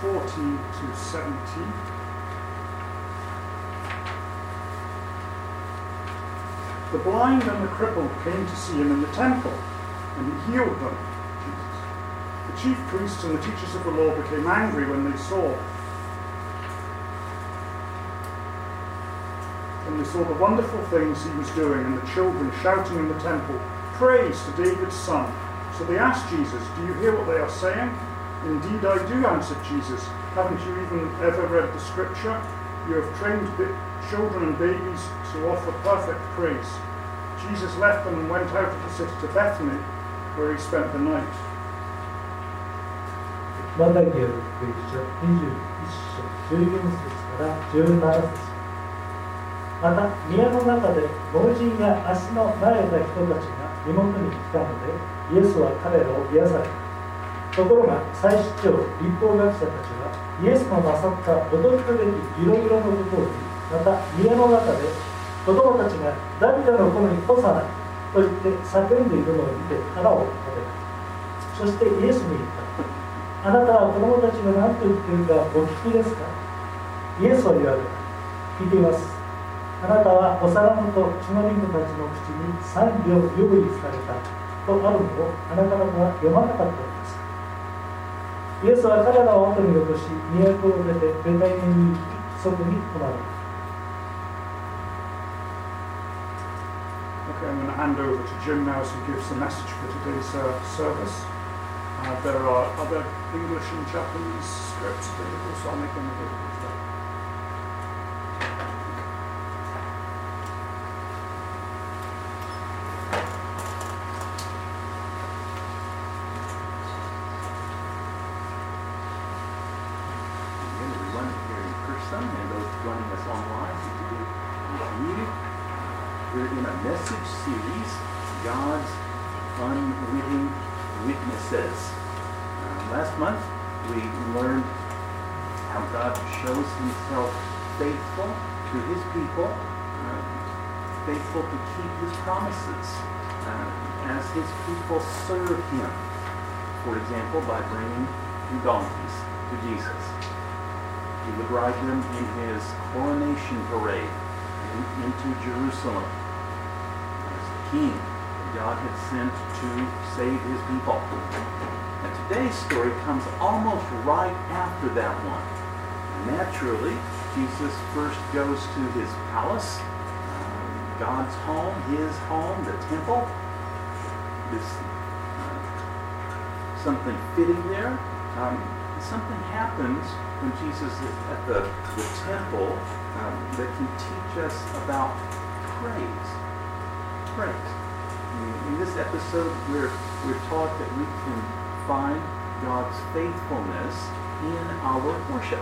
14 to 17. The blind and the crippled came to see him in the temple, and he healed them. The chief priests and the teachers of the law became angry when they saw when they saw the wonderful things he was doing and the children shouting in the temple, Praise to David's son. So they asked Jesus, Do you hear what they are saying? Indeed, I do, answered Jesus. Haven't you even ever read the scripture? You have trained children and babies to offer perfect praise. Jesus left them and went out of the city to Bethany, where he spent the night. マタイによる福音書21章14節から17節また宮の中で盲人や足のなえた人たちが身元に来たのでイエスは彼らを癒された ところが祭司長立法学者たちはイエスのなさった驚くべきいろいろのことを言いまた家の中で子供たちがダビデの子に干さないと言って叫んでいるのを見て腹を立てたそしてイエスに言ったあなたは子供たちが何と言っているかお聞きですか？イエスは言われた。聞いています。あなたは幼子と血の人たちの口に3両用意された。とあるのをあなた方は読まなかった イエスは彼らを後に残し都を出てベタイネに行きそこに泊まる Okay, I'm going to hand over to Jim now as he gives the message for today's uh, service. Uh, there are other English and Japanese scripts available, so I'll make them available as Himself faithful to his people, uh, faithful to keep his promises uh, as his people serve him. For example, by bringing two donkeys to Jesus. He would ride them in his coronation parade in- into Jerusalem as the king that God had sent to save his people. And today's story comes almost right after that one. Naturally, Jesus first goes to his palace, uh, God's home, his home, the temple. This uh, something fitting there. Um, something happens when Jesus is at the, the temple um, that can teach us about praise. Praise. In, in this episode, we're, we're taught that we can find God's faithfulness in our worship.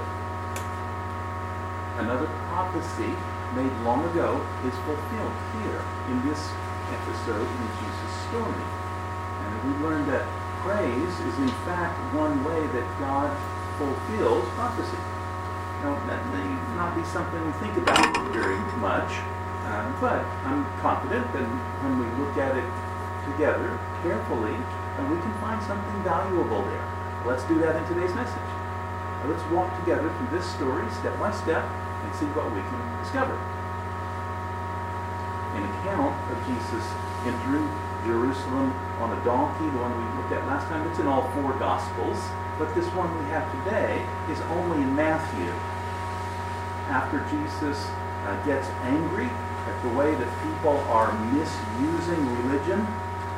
Another prophecy made long ago is fulfilled here in this episode in Jesus' story. And we learn that praise is in fact one way that God fulfills prophecy. Now, that may not be something we think about very much, uh, but I'm confident that when we look at it together carefully, we can find something valuable there. Let's do that in today's message. Now, let's walk together through this story step by step and see what we can discover. An account of Jesus entering Jerusalem on a donkey, the one we looked at last time, it's in all four Gospels. But this one we have today is only in Matthew. After Jesus uh, gets angry at the way that people are misusing religion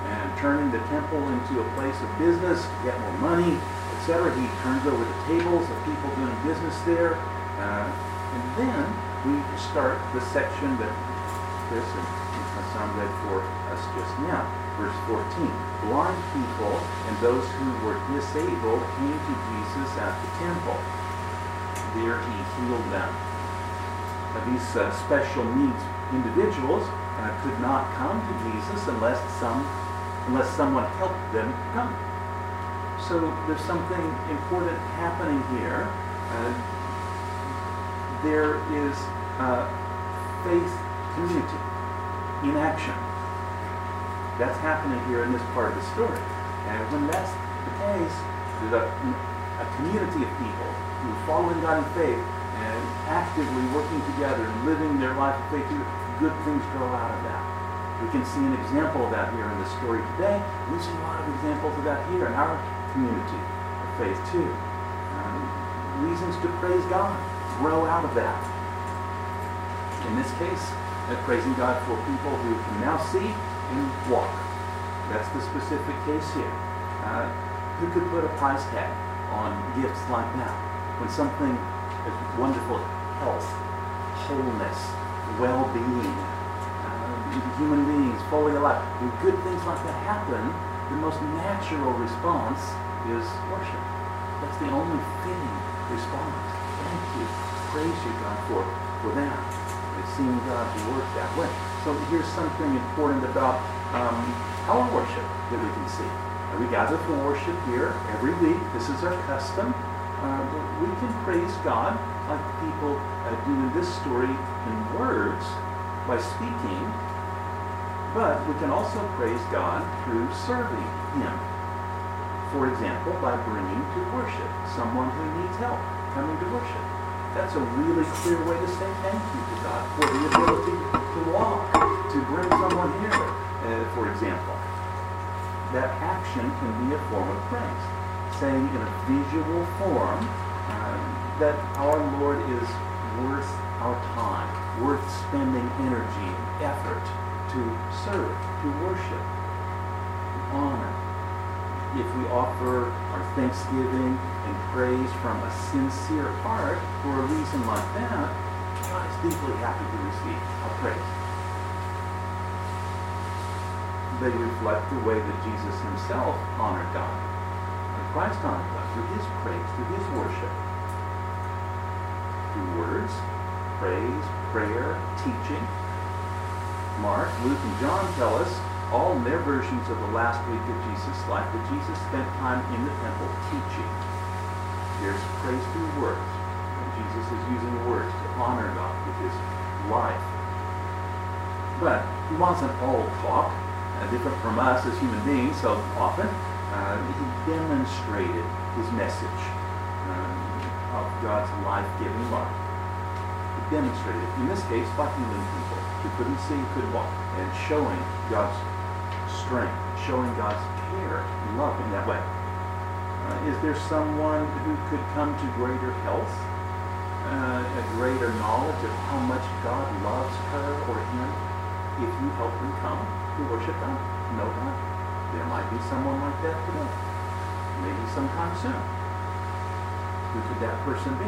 and turning the temple into a place of business to get more money, etc., he turns over the tables of people doing business there. Uh, and then we start the section that Chris and Hassan read for us just now. Verse 14. Blind people and those who were disabled came to Jesus at the temple. There he healed them. Now, these uh, special needs individuals uh, could not come to Jesus unless some unless someone helped them come. So there's something important happening here. Uh, there is uh, faith community in action. That's happening here in this part of the story. And when that's the case, There's a, a community of people who are following God in faith and actively working together and living their life of faith. Good things grow out of that. We can see an example of that here in the story today. We see a lot of examples of that here in our community of faith too. Um, reasons to praise God grow out of that. In this case, uh, praising God for people who can now see and walk. That's the specific case here. Uh, who could put a price tag on gifts like that? When something is wonderful health, wholeness, well-being, uh, human beings fully alive, when good things like that happen, the most natural response is worship. That's the only fitting response. Praise you, God, for, for that. It's seeing God's work that way. So here's something important about um, our worship that we can see. we gather for worship here every week. This is our custom. Uh, we can praise God like people uh, do in this story in words by speaking, but we can also praise God through serving Him. For example, by bringing to worship someone who needs help coming to worship. That's a really clear way to say thank you to God for the ability to walk, to bring someone here, for example. That action can be a form of praise, saying in a visual form uh, that our Lord is worth our time, worth spending energy, and effort to serve, to worship, to honor. If we offer our thanksgiving and praise from a sincere heart for a reason like that, God is deeply happy to receive our praise. They reflect the way that Jesus himself honored God. And Christ honored God through his praise, through his worship. Through words, praise, prayer, teaching, Mark, Luke, and John tell us, all in their versions of the last week of Jesus' life, that Jesus spent time in the temple teaching. There's praise through words. And Jesus is using words to honor God with his life. But he wasn't all talk, uh, different from us as human beings so often. Uh, he demonstrated his message uh, of God's life-giving love. He demonstrated in this case, by healing people who couldn't see, couldn't walk, and showing God's strength, showing God's care and love in that way. Uh, is there someone who could come to greater health, uh, a greater knowledge of how much God loves her or him if you help them come to worship God? No doubt. There might be someone like that today. Maybe sometime soon. Who could that person be?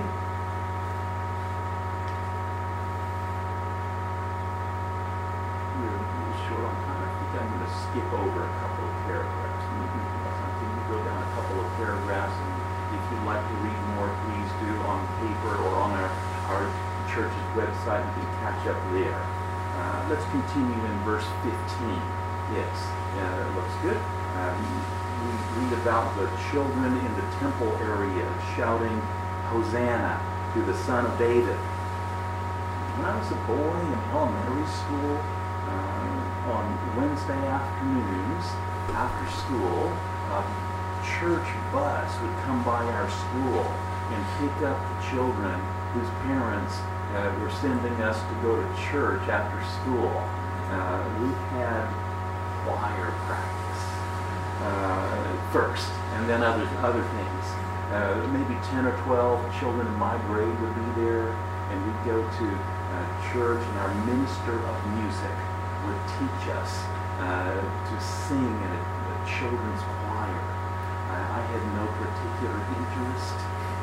short on time. I think I'm going to skip over a couple of paragraphs. I think you go down a couple of paragraphs, and if you'd like to read more, please do on paper or on our, our church's website. You can catch up there. Uh, let's continue in verse 15. Yes, uh, it looks good. Um, we read about the children in the temple area shouting, Hosanna to the Son of David. When I was a boy in elementary school, on Wednesday afternoons after school, a church bus would come by our school and pick up the children whose parents uh, were sending us to go to church after school. Uh, we had choir practice uh, first, and then other other things. Uh, maybe 10 or 12 children in my grade would be there, and we'd go to uh, church, and our minister of music would teach us uh, to sing in a, a children's choir. Uh, I had no particular interest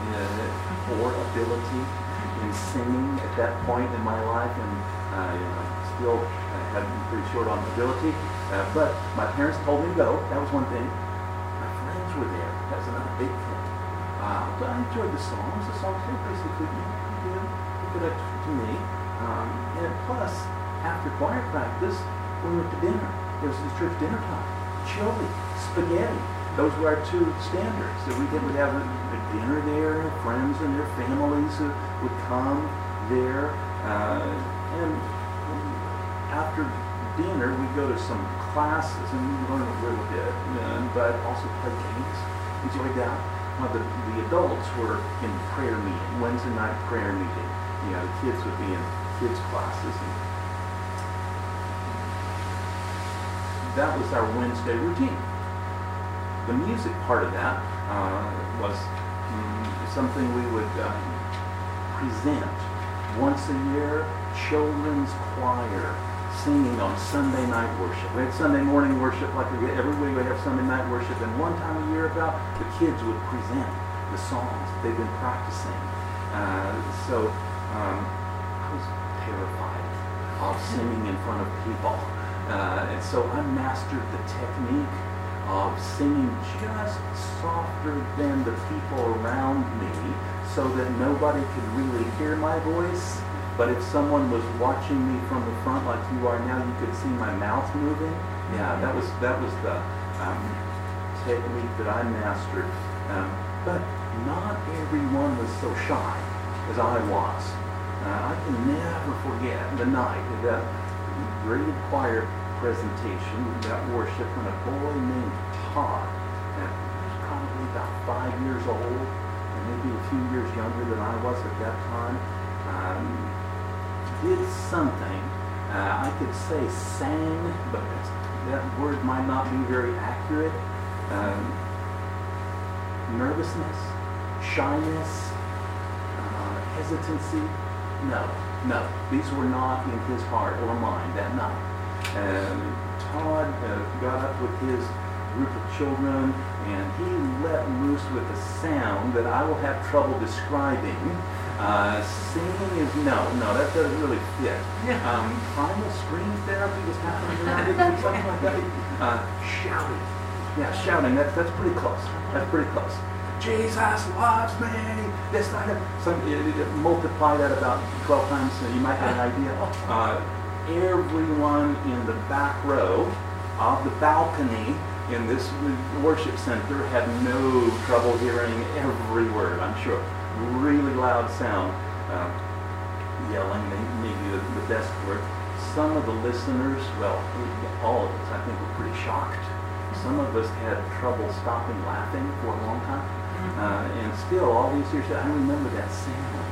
in, or ability in singing at that point in my life, and uh, you know, still uh, pretty short on ability. Uh, but my parents told me to go. That was one thing. My friends were there. That was another big thing. Uh, but I enjoyed the songs. The songs were basically good, good to me. Um, and plus, after choir practice, we went to dinner. It was the church dinner time. Chili, spaghetti. Those were our two standards. So we would have a, dinner there, friends and their families who would come there. Uh, and after dinner, we'd go to some classes and learn a little bit, and, but also play games. Enjoyed that. how the, the adults were in prayer meeting, Wednesday night prayer meeting. You know, the kids would be in kids' classes. And that was our Wednesday routine. The music part of that uh, was mm, something we would uh, present once a year, children's choir singing on Sunday night worship. We had Sunday morning worship like we every week we have Sunday night worship, and one time a year about the kids would present the songs that they've been practicing. Uh, so um, I was terrified of singing in front of people. Uh, and so I mastered the technique of singing just softer than the people around me so that nobody could really hear my voice. But if someone was watching me from the front like you are now, you could see my mouth moving. Yeah, that was that was the um, technique that I mastered. Um, but not everyone was so shy as I was. Uh, I can never forget the night that graded choir presentation, that worship, when a boy named Todd, and he was probably about five years old, and maybe a few years younger than I was at that time, um, did something. Uh, I could say sang, but that word might not be very accurate. Um, nervousness, shyness, uh, hesitancy. No, no, these were not in his heart or mind that night. And Todd uh, got up with his group of children and he let loose with a sound that I will have trouble describing. Uh, singing is no, no, that doesn't really fit. Um, primal scream therapy was happening around it, something like that. Uh, shouting, yeah, shouting. That's that's pretty close. That's pretty close. Jesus loves me. This kind of some it, it, multiply that about twelve times, so you might get an idea. Uh, everyone in the back row of the balcony in this worship center had no trouble hearing every word, I'm sure. Really loud sound, uh, yelling, maybe the, the best word. Some of the listeners, well, all of us, I think, were pretty shocked. Some of us had trouble stopping laughing for a long time. Uh, and still, all these years, I remember that sound.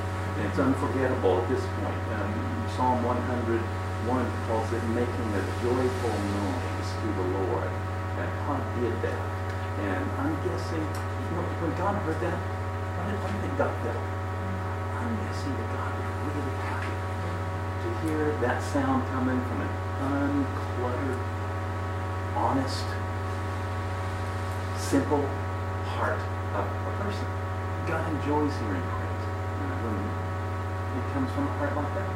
It's unforgettable at this point. Um, Psalm 100 one calls it making a joyful noise to the Lord. And God did that. And I'm guessing, you know, when God heard that, what did, what did God felt? I'm guessing that God was really happy to hear that sound coming from an uncluttered, honest, simple heart of a person. God enjoys hearing praise when it comes from a heart like that.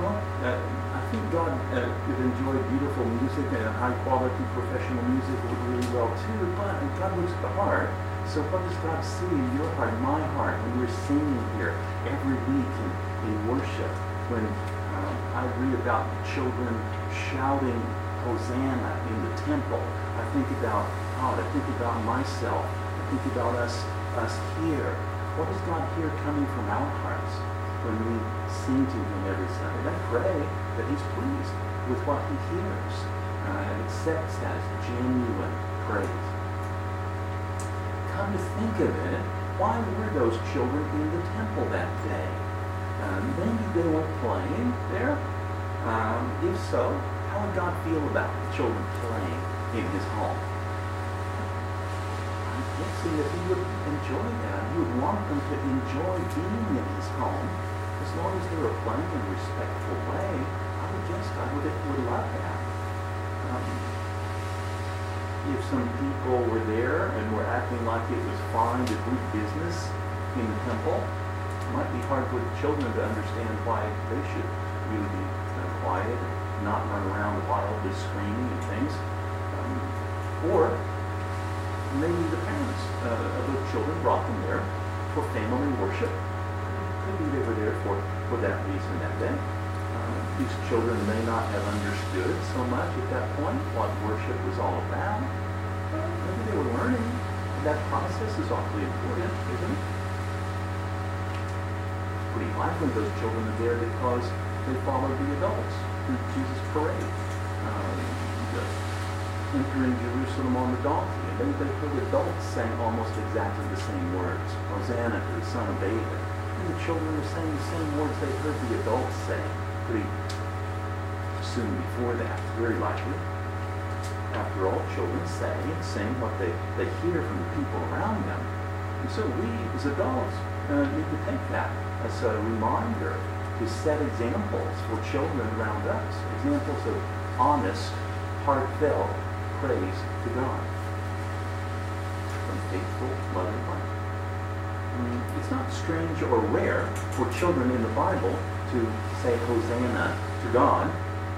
Well, uh, think God uh, could enjoy beautiful music and high quality professional music really well too, but God looks at the heart. So what does God see in your heart, my heart, when we're singing here every week in, in worship? When um, I read about children shouting Hosanna in the temple, I think about God, I think about myself, I think about us, us here. What does God hear coming from our hearts? When we sing to him every Sunday. I pray that he's pleased with what he hears uh, and accepts as genuine praise. Come to think of it, why were those children in the temple that day? Um, maybe they were playing there. Um, if so, how would God feel about the children playing in his home? I'm guessing that he would enjoy that. He would want them to enjoy being in his home as long as they're playing in a respectful way, I would guess God would, would love that. Um, if some people were there and were acting like it was fine to do business in the temple, it might be hard for the children to understand why they should really be uh, quiet and not run around wildly screaming and things. Um, or maybe the parents uh, of the children brought them there for family worship maybe they were there for, for that reason that day. Uh, these children may not have understood so much at that point what worship was all about. But maybe they were learning. And that process is awfully important, isn't it? Pretty likely those children are there because they followed the adults through Jesus' parade. Um, the entering Jerusalem on the donkey. And they, they heard the adults saying almost exactly the same words. Hosanna to the son of David. And the children were saying the same words they heard the adults saying pretty soon before that, very likely. After all, children say and sing what they, they hear from the people around them. And so we, as adults, uh, need to take that as a reminder to set examples for children around us, examples of honest, heartfelt praise to God from faithful, loving. Mm, It's not strange or rare for children in the Bible to say Hosanna to God.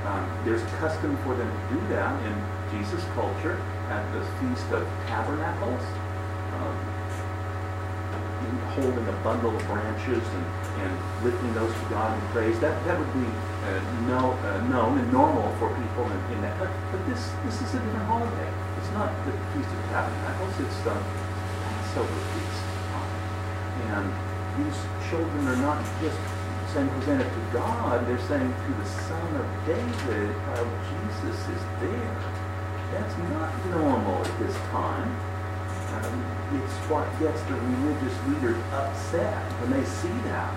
Um, there's custom for them to do that in Jesus' culture at the Feast of Tabernacles. Um, holding a bundle of branches and, and lifting those to God in praise. That, that would be uh, no, uh, known and normal for people in, in that. But, but this, this is a different holiday. It's not the Feast of Tabernacles. It's the Passover feast. And these children are not just saying Hosanna to God, they're saying to the Son of David, how Jesus is there. That's not normal at this time. Um, it's what gets the religious leaders upset when they see that.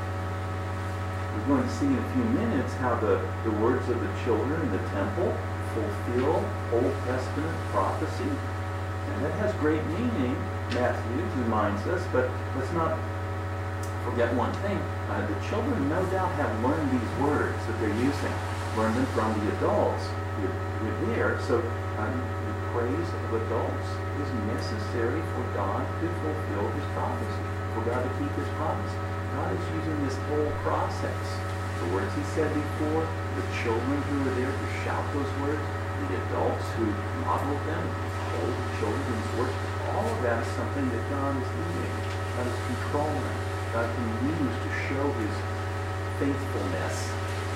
We're going to see in a few minutes how the, the words of the children in the temple fulfill Old Testament prophecy. And that has great meaning, Matthew reminds us, but let's not forget one thing. Uh, the children no doubt have learned these words that they're using, learned them from the adults who are there. So um, the praise of adults is necessary for God to fulfill his prophecy, for God to keep his promise. God is using this whole process. The words he said before, the children who were there to shout those words, the adults who modeled them, hold children's words, all of that is something that God is leading. God is controlling. God can use to show his faithfulness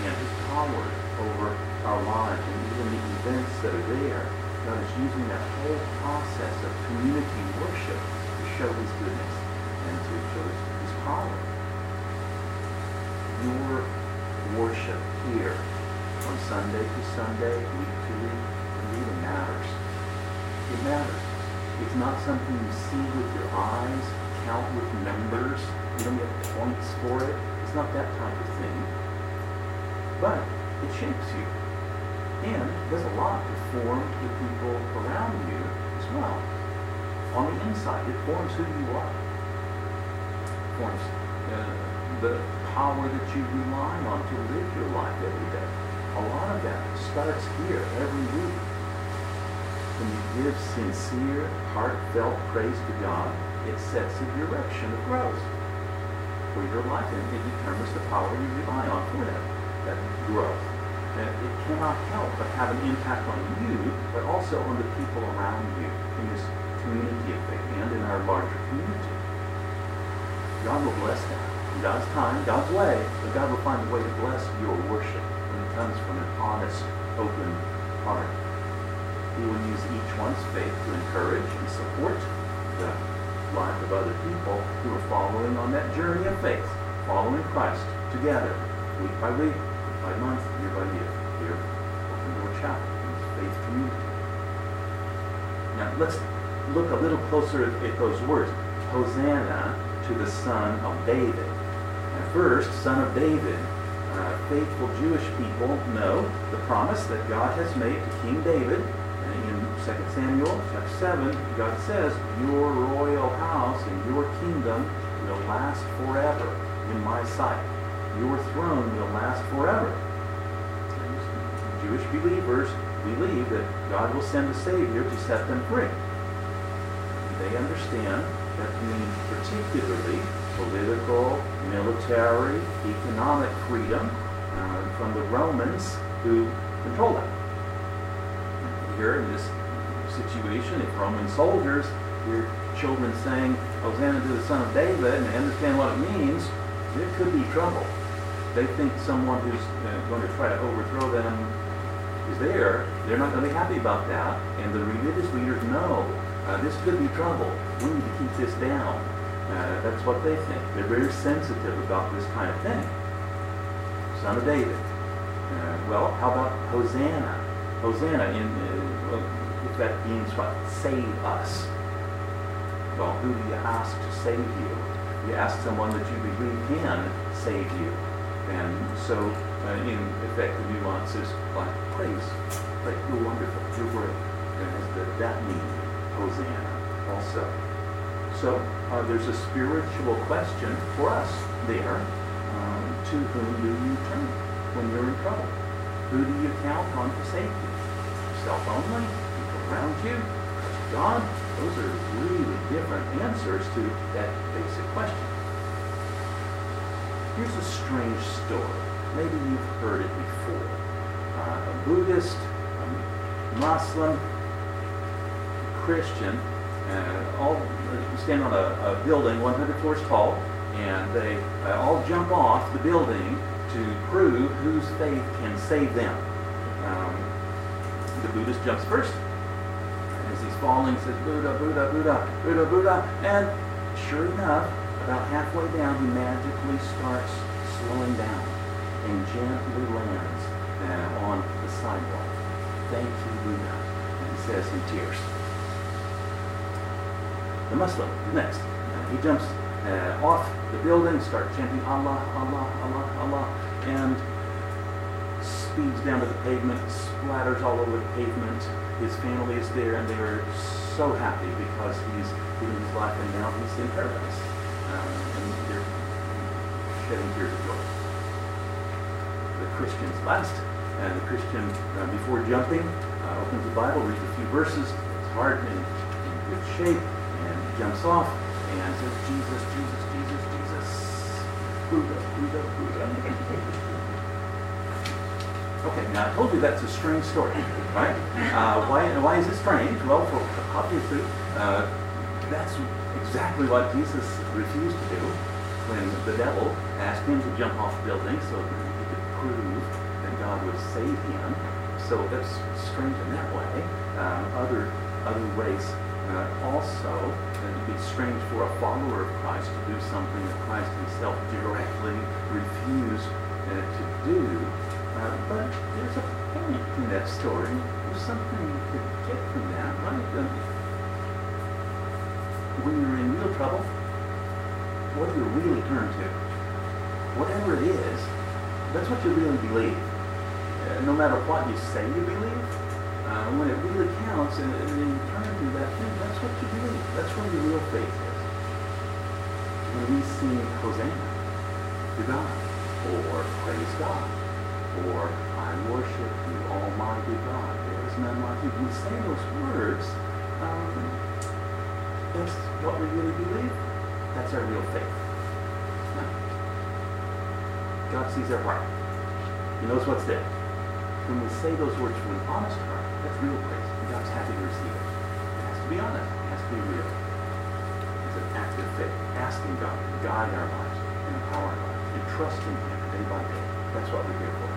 and his power over our lives and even the events that are there. God is using that whole process of community worship to show his goodness and to show his, his power. Your worship here from Sunday to Sunday, week to week, it really matters. It matters. It's not something you see with your eyes, count with numbers, you don't get points for it. It's not that type of thing. But it shapes you. And does a lot to form the people around you as well. On the inside, it forms who you are. It forms uh, the power that you rely on to live your life every day. A lot of that starts here every week. When you give sincere, heartfelt praise to God, it sets a direction of growth for your life and it determines the power you rely on for that, that growth. And it cannot help but have an impact on you, but also on the people around you in this community of faith and in our larger community. God will bless that. In God's time, God's way, but God will find a way to bless your worship when it comes from an honest, open heart. He will use each one's faith to encourage and support the life of other people who are following on that journey of faith, following Christ together, week by week, by month, year by year, here Open Door Chapel, in this faith community. Now, let's look a little closer at, those words. Hosanna to the Son of David. At first, Son of David, uh, faithful Jewish people know the promise that God has made to King David. And in 2 Samuel chapter 7, God says, Your royal house and your kingdom will last forever in my sight. Your throne will last forever. Jewish believers believe that God will send a Savior to set them free. They understand that means particularly political, military, economic freedom uh, from the Romans who control them. Here in this situation, if Roman soldiers hear children saying, Hosanna to the Son of David, and understand what it means, there could be trouble. They think someone who's uh, going to try to overthrow them is there. They're not going to be happy about that. And the religious leaders know uh, this could be trouble. We need to keep this down. Uh, that's what they think. They're very sensitive about this kind of thing. Son of David. Uh, well, how about Hosanna? Hosanna. In, uh, if that means what? Save us. Well, who do you ask to save you? You ask someone that you believe can save you. And so, uh, in effect, the nuance is like praise. Like, you're wonderful, you're great. And has the, that meaning, Hosanna, also. So, uh, there's a spiritual question for us there. Um, to whom do you turn when you're in trouble? Who do you count on for safety? Self only? People around you? God? Those are really different answers to that basic question. Here's a strange story. Maybe you've heard it before. Uh, a Buddhist, a Muslim, a Christian, uh, all stand on a, a, building 100 floors tall, and they uh, all jump off the building to prove whose faith can save them. Um, the Buddhist jumps first. As he's falling, says, Buddha, Buddha, Buddha, Buddha, Buddha. And sure enough, about halfway down, he magically starts slowing down and gently lands uh, on the sidewalk. Thank you, Buddha. And he says in tears. The Muslim, next. Uh, he jumps uh, off the building, starts chanting Allah, Allah, Allah, Allah, and speeds down to the pavement, splatters all over the pavement. His family is there, and they are so happy because he's given his life, and now he's in paradise they're shedding tears of joy. The Christian's last, and the Christian, uh, before jumping, uh, opens the Bible, reads a few verses, it's hard and in good shape, and jumps off and says, Jesus, Jesus, Jesus, Jesus, Buddha, Buddha, Buddha. Okay, now I told you that's a strange story, right? Uh, why, why is it strange? Well, for, obviously, uh, that's exactly what Jesus refused to do when the devil asked him to jump off the building so that he could prove that God would save him. So that's strange in that way. Um, other other ways uh, also, uh, it's strange for a follower of Christ to do something that Christ himself directly refused uh, to do. Uh, but there's a point in that story. There's something you could get from that, right? When you're in real trouble, what do you really turn to? Whatever it is, that's what you really believe. Uh, no matter what you say you believe, uh, when it really counts and, and you turn to that thing, that's what you believe. That's where your real faith is. When we sing Hosanna to God, or praise God, or I worship you, Almighty God, there is none like you. We say those words, um, that's what we really believe, that's our real faith. God sees our heart. He knows what's there. When we say those words from an honest heart, that's real praise. God's happy to receive it. It has to be honest. It has to be real. It's an act of faith, asking God to guide our lives and empower our lives and trusting Him day by day. That's what we're here for.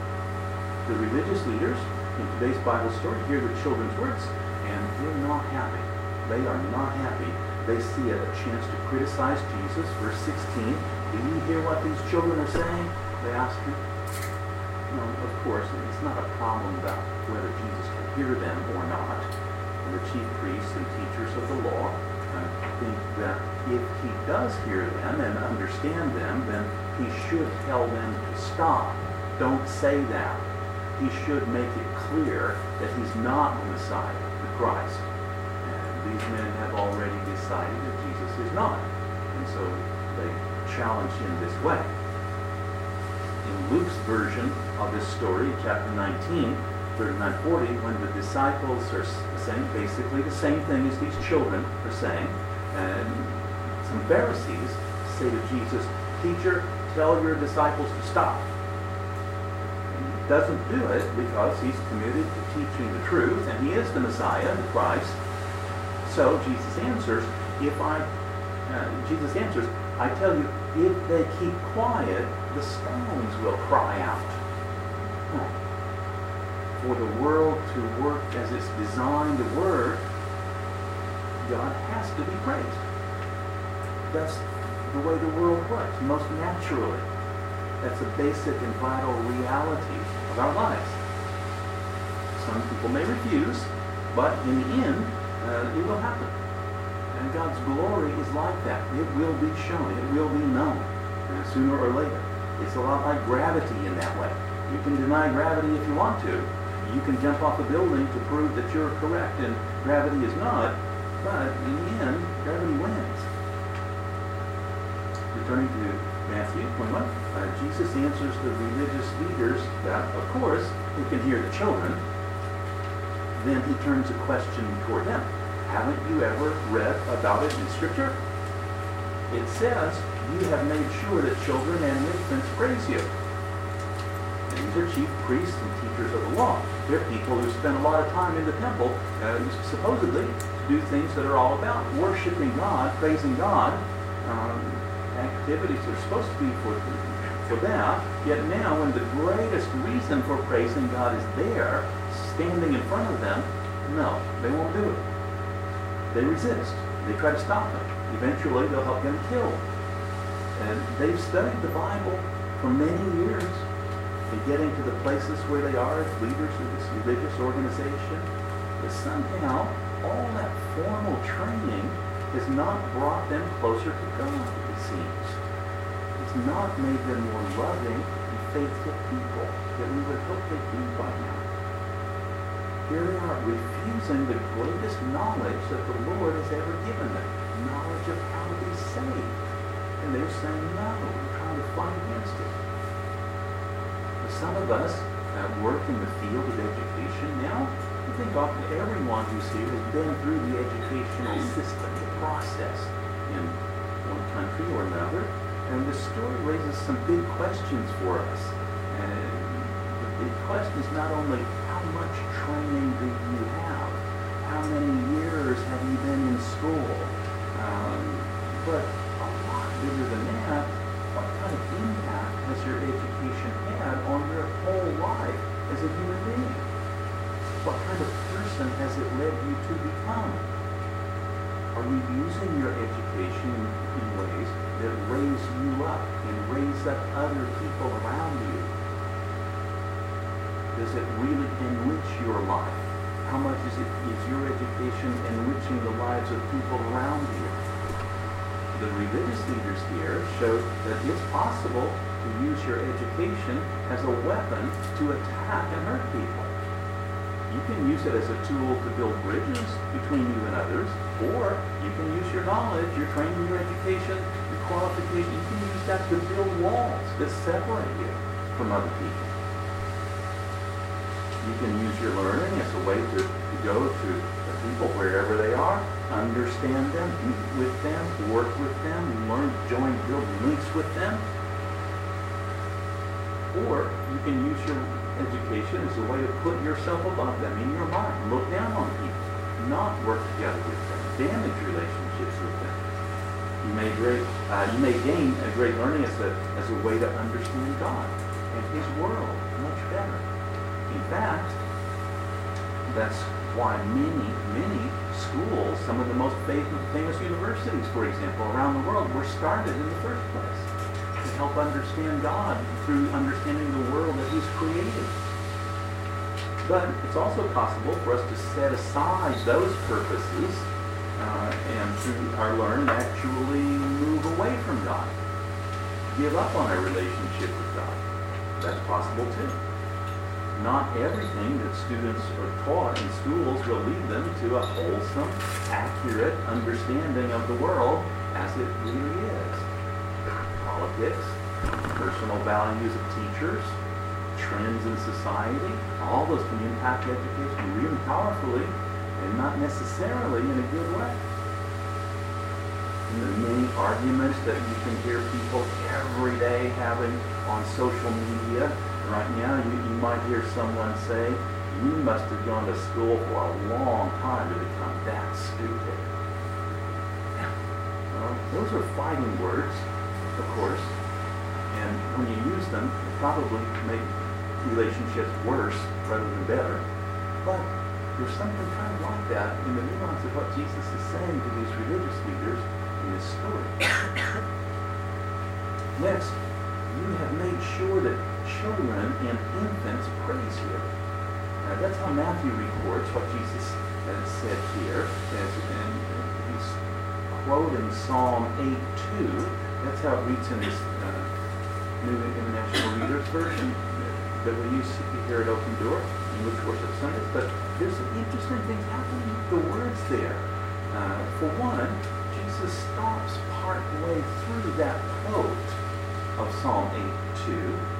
The religious leaders in today's Bible story hear the children's words and they're not happy. They are not happy they see a chance to criticize Jesus. Verse 16, do you hear what these children are saying? They ask him. No, of course, it's not a problem about whether Jesus can hear them or not. And the chief priests and teachers of the law uh, think that if he does hear them and understand them, then he should tell them to stop. Don't say that. He should make it clear that he's not the Messiah, the Christ men have already decided that Jesus is not. And so they challenge him this way. In Luke's version of this story, chapter 19, 39 40, when the disciples are saying basically the same thing as these children are saying, and some Pharisees say to Jesus, Teacher, tell your disciples to stop. And he doesn't do it because he's committed to teaching the truth, and he is the Messiah, the Christ, so Jesus answers, if I, uh, Jesus answers, I tell you, if they keep quiet, the stones will cry out. For the world to work as it's designed to work, God has to be praised. That's the way the world works, most naturally. That's a basic and vital reality of our lives. Some people may refuse, But in the end, uh, it will happen. And God's glory is like that. It will be shown. It will be known uh, sooner or later. It's a lot like gravity in that way. You can deny gravity if you want to. You can jump off a building to prove that you're correct and gravity is not. But in the end, gravity wins. Returning to Matthew 21, uh, Jesus answers the religious leaders that, of course, who can hear the children. Then he turns a question toward them. Haven't you ever read about it in Scripture? It says, you have made sure that children and infants praise you. These are chief priests and teachers of the law. They're people who spend a lot of time in the temple, uh, supposedly to do things that are all about worshiping God, praising God. Um, activities are supposed to be for, for that. Yet now, when the greatest reason for praising God is there, standing in front of them, no, they won't do it. They resist. They try to stop them. Eventually, they'll help them killed. And they've studied the Bible for many years. They're getting to the places where they are as leaders of this religious organization. But somehow, all that formal training has not brought them closer to God, it seems. It's not made them more loving and faithful people that we would hope they'd be by now. Here they are refusing the greatest knowledge that the Lord has ever given them, knowledge of how to be saved. And they're saying no, we're trying to fight against it. But Some of us that work in the field of education now. I think often everyone who's here has been through the educational system, the process in one country or another. And this story raises some big questions for us. And the big question is not only training do you have? How many years have you been in school? Um, but a lot bigger than that, what kind of impact has your education had on your whole life as a human being? What kind of person has it led you to become? Are you using your education in ways that raise you up and raise up other people around you? Does it really enrich your life? How much is it is your education enriching the lives of people around you? The religious leaders here show that it's possible to use your education as a weapon to attack and hurt people. You can use it as a tool to build bridges between you and others, or you can use your knowledge, your training, your education, your qualification, you can use that to build walls that separate you from other people. You can use your learning as a way to, to go to the people wherever they are, understand them, meet with them, work with them, learn, join, build links with them. Or you can use your education as a way to put yourself above them in your mind. Look down on people, not work together with them, damage relationships with them. You may great, uh, you may gain a great learning as a as a way to understand God and His world much better. That's why many, many schools, some of the most famous universities, for example, around the world, were started in the first place to help understand God through understanding the world that He's created. But it's also possible for us to set aside those purposes uh, and through our learning actually move away from God, give up on our relationship with God. That's possible too. Not everything that students are taught in schools will lead them to a wholesome, accurate understanding of the world as it really is. Politics, personal values of teachers, trends in society, all those can impact education really powerfully and not necessarily in a good way. And the many arguments that you can hear people every day having on social media. Right now, you, you might hear someone say, you must have gone to school for a long time to become that stupid. Well, those are fighting words, of course, and when you use them, they probably make relationships worse rather than better. But there's something kind of like that in the nuance of what Jesus is saying to these religious leaders in this story. Next, you have made sure that children and infants praise you. Now, that's how Matthew records what Jesus uh, as said here, as, he's quoting Psalm 8.2. That's how it reads in this uh, New International Reader's Version that we use here at Open Door, in English Worship Sundays. But there's some interesting things happening with the words there. Uh, for one, Jesus stops part way through that quote of Psalm 8.2,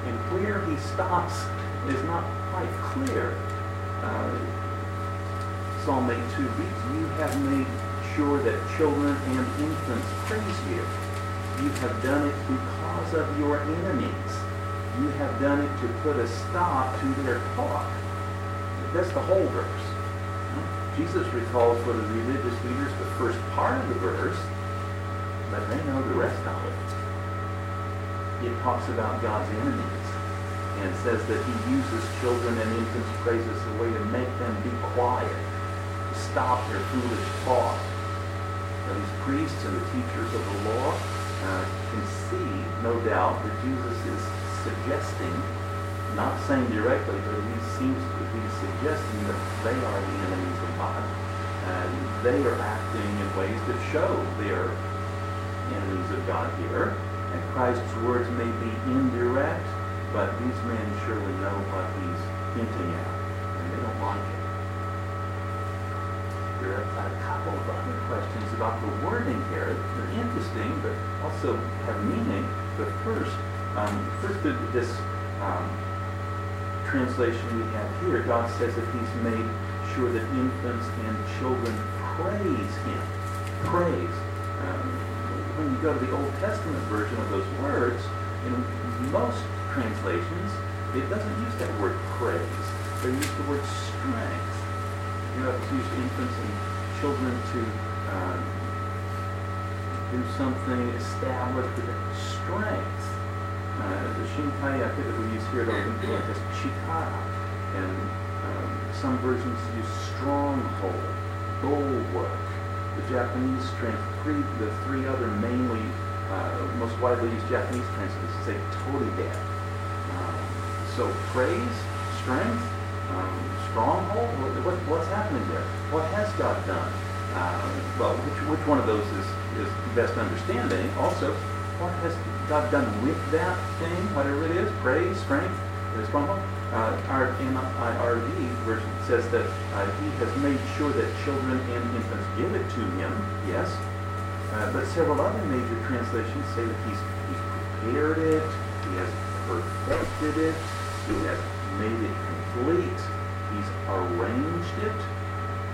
and where he stops is not quite clear. Uh, Psalm 8.2 reads, You have made sure that children and infants praise you. You have done it because of your enemies. You have done it to put a stop to their talk. That's the whole verse. Jesus recalls for the religious leaders the first part of the verse, but they know the rest of it. It talks about God's enemies and says that he uses children and infants' praises as a way to make them be quiet, to stop their foolish talk. Now, these priests and the teachers of the law uh, can see, no doubt, that Jesus is suggesting, not saying directly, but he seems to be suggesting that they are the enemies of God. And they are acting in ways that show they are enemies of God here. And Christ's words may be indirect, but these men surely know what he's hinting at, and they don't like it. There are a couple of other questions about the wording here. They're interesting, but also have meaning. But first, um, first this um, translation we have here, God says that he's made sure that infants and children praise him. Praise. Um, when you go to the Old Testament version of those words, in most translations, it doesn't use that word praise. They use the word strength. You know, it's used infants and children to uh, do something establish with strength. Uh, the Shinkaiyaku that we use here at Olympia has chikara, and um, some versions use stronghold, bulwark. The Japanese strength, three, the three other mainly uh, most widely used Japanese translations say toride. Um, so praise, strength, um, stronghold. What, what's happening there? What has God done? Uh, well, which, which one of those is, is best understanding? Also, what has God done with that thing, whatever it is? Praise, strength, stronghold. Uh, our NIRV version says that uh, He has made sure that children and infants give it to Him. Yes, uh, but several other major translations say that he's, he's prepared it, he has perfected it, he has made it complete, he's arranged it,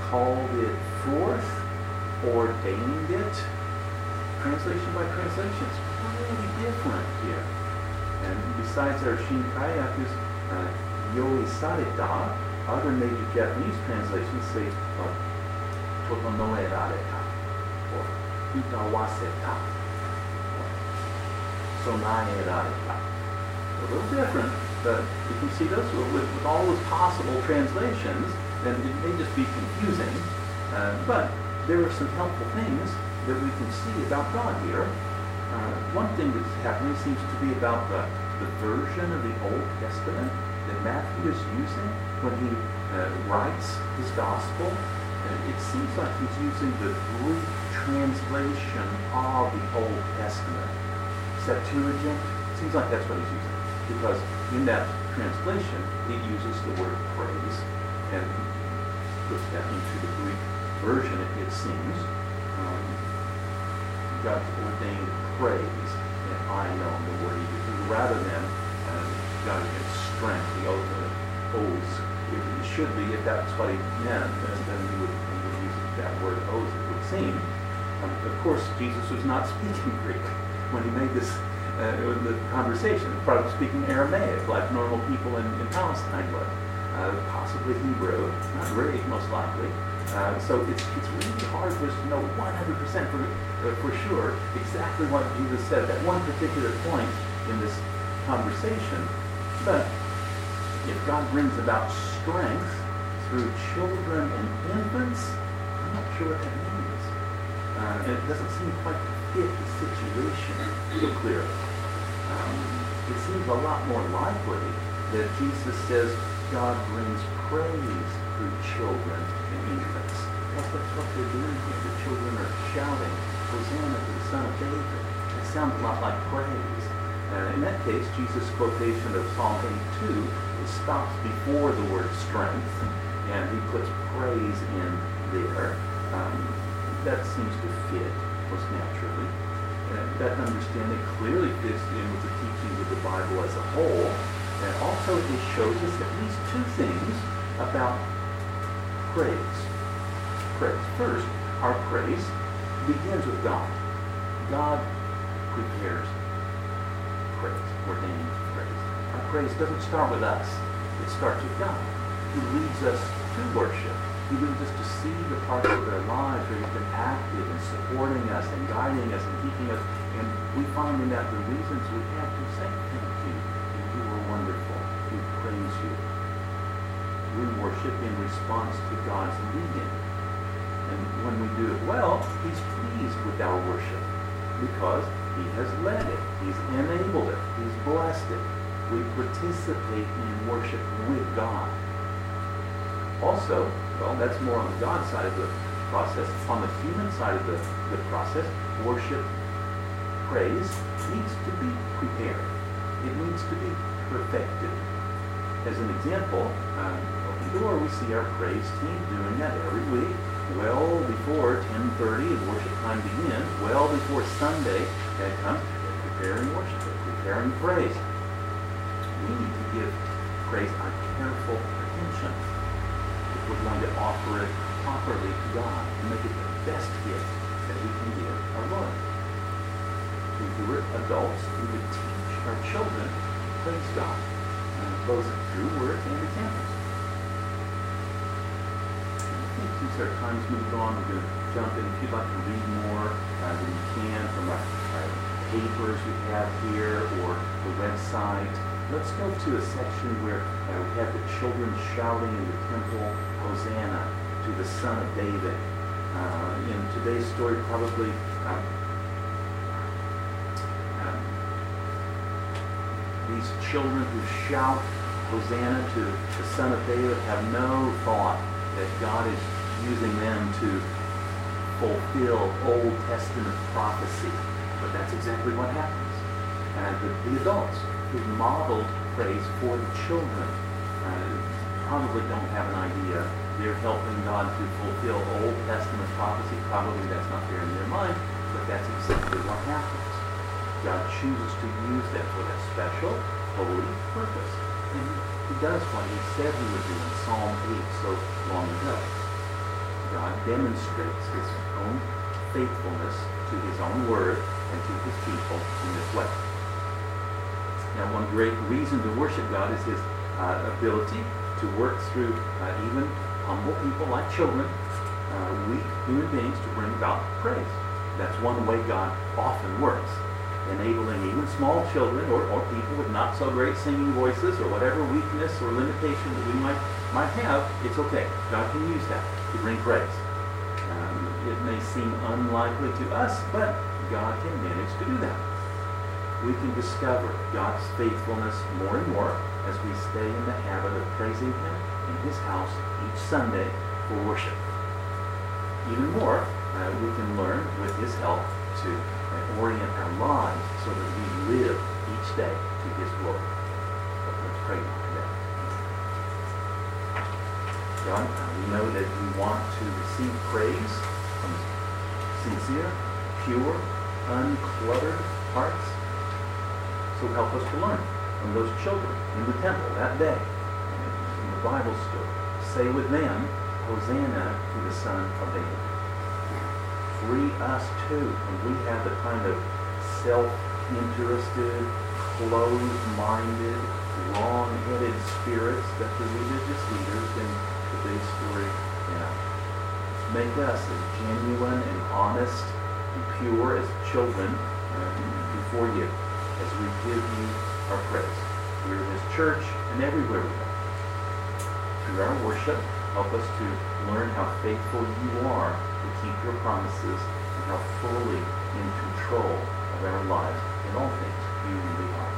called it forth, ordained it. Translation by translation is really different here. And besides our Shinkaiyaku's uh, Yoi Sareta, other major Japanese translations say like Totonoerareta or Itawaseta or Sonaerareta. A little different, but you can see those with, with all those possible translations, then it may just be confusing. Uh, but there are some helpful things that we can see about God here. Uh, one thing that's happening seems to be about the, the version of the Old Testament that Matthew is using when he uh, writes his gospel. It seems like he's using the Greek translation of the Old Testament. Septuagint, it seems like that's what he's using. Because in that translation, it uses the word praise and puts that into the Greek version, it, it seems. Um, God's ordained praise, and I know the word he uses, rather than uh, God gives strength, the oath, oaths. It, should be, if that's what he meant, then, then he would, he would use that word oath, it would seem. Um, of course, Jesus was not speaking Greek when he made this uh, the conversation. Probably speaking Aramaic, like normal people in, in Palestine would. Uh, possibly Hebrew, not Greek, most likely. Uh, so it's, it's really hard for us to know 100% for, uh, for sure exactly what Jesus said at one particular point in this conversation. But if God brings about strength through children and infants, I'm not sure what that means. Uh, and it doesn't seem quite to fit the situation so clearly. Um, it seems a lot more likely that Jesus says God brings praise through children and infants. because that's what they're doing here. The children are shouting, Hosanna to the Son of David. It sounds a lot like praise. Uh, in that case, Jesus' quotation of Psalm 82 stops before the word strength, and he puts praise in there. Um, that seems to fit most naturally. Uh, that understanding clearly fits in with the teachings of the Bible as a whole, and also it shows us at least two things about praise. Praise. First, our praise begins with God. God prepares praise. Our praise doesn't start with us. It starts with God. He leads us to worship. He leads us to see the parts of our lives where He's been active in supporting us and guiding us and keeping us. And we find in that the reasons we have to say thank you. You are wonderful. We praise you. We worship in response to God's leading. And when we do it well, He's pleased with our worship because He has led it. He's enabled it. He's blessed it. We participate in worship with God. Also, well, that's more on the God side of the process. On the human side of the, the process, worship, praise needs to be prepared. It needs to be perfected. As an example, um, Open Door, we see our praise team doing that every week, well before 10.30 and worship time begins, well before Sunday that comes, they're preparing worship, they're preparing praise. We need to give praise our careful attention if we're going to offer it properly to God and make it the best gift that we can give our Lord. If we were adults, we would teach our children to praise God, uh, both through words and examples. Since our time's moved on, we're going to jump in. If you'd like to read more, uh, then you can from our, our papers we have here or the website. Let's go to a section where uh, we have the children shouting in the temple, Hosanna to the Son of David. Uh, in today's story, probably um, um, these children who shout Hosanna to the Son of David have no thought that God is using them to fulfill Old Testament prophecy. But that's exactly what happens. And the, the adults who modeled praise for the children uh, probably don't have an idea. They're helping God to fulfill Old Testament prophecy. Probably that's not there in their mind, but that's exactly what happens. God chooses to use that for that special, holy purpose. And does what he said he would do in Psalm 8 so long ago. God demonstrates his own faithfulness to his own word and to his people in this way. Now, one great reason to worship God is his uh, ability to work through uh, even humble people like children, uh, weak human beings, to bring about praise. That's one way God often works, enabling even small children or, or people with not so great singing voices or whatever weakness or limitation that we might, might have. It's okay. God can use that to bring praise. Um, it may seem unlikely to us, but God can manage to do that we can discover God's faithfulness more and more as we stay in the habit of praising Him in His house each Sunday for worship. Even more, uh, we can learn with His help to orient our lives so that we live each day to His glory. But let's pray today. God, uh, we know that we want to receive praise from sincere, pure, uncluttered hearts. So help us to learn from those children in the temple that day, in the Bible story. Say with them, Hosanna to the Son of David. Free us too when we have the kind of self-interested, closed-minded, long-headed spirits that the religious leaders in today's story have. Make us as genuine and honest and pure as children uh, before you as we give you our praise here in this church and everywhere we go. Through our worship, help us to learn how faithful you are keep your promises and are fully in control of our lives in all things you really are.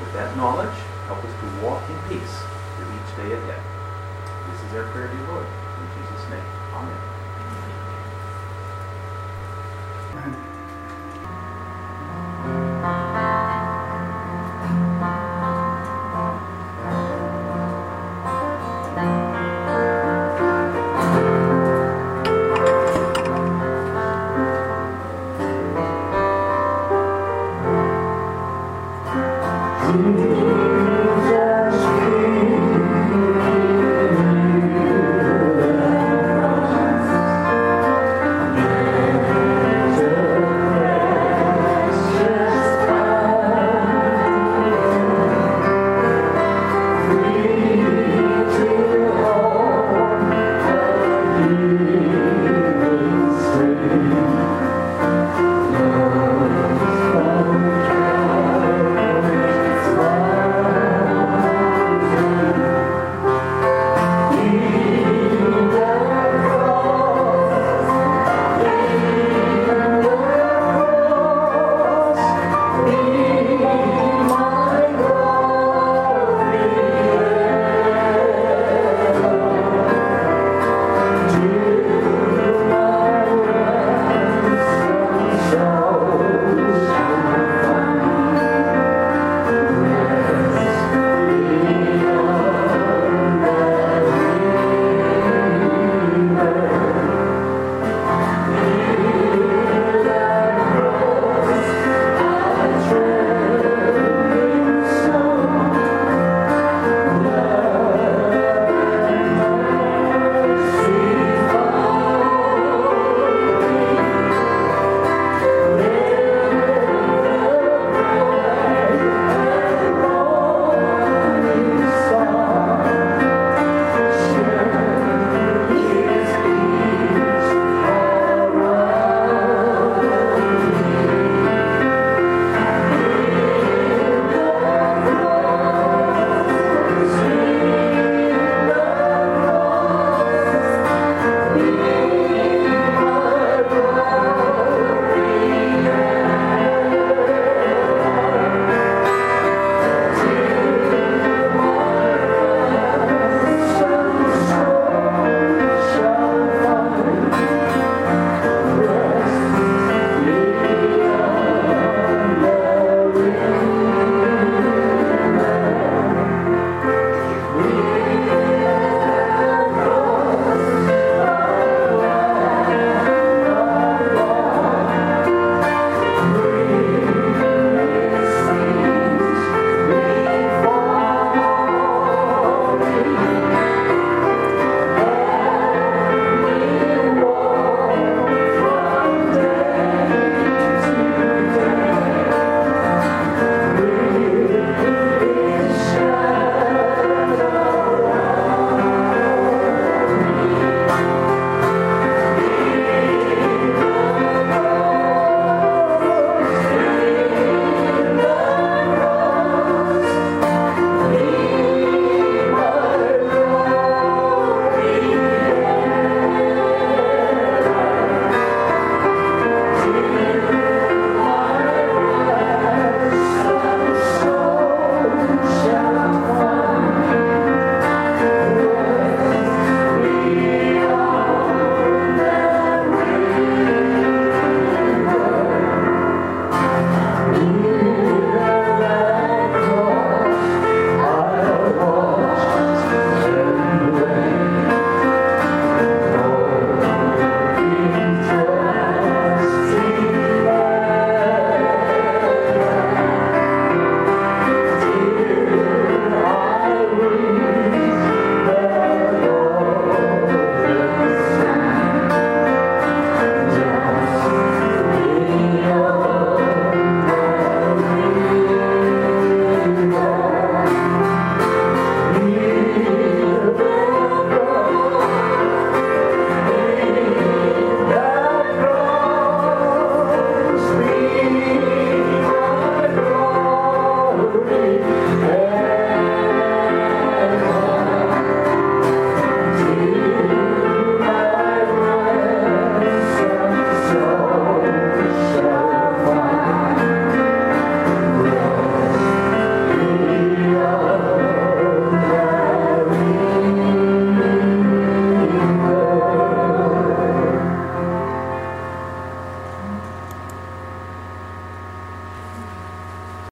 With that knowledge, help us to walk in peace through each day ahead. This is our prayer, dear Lord. In Jesus' name, amen.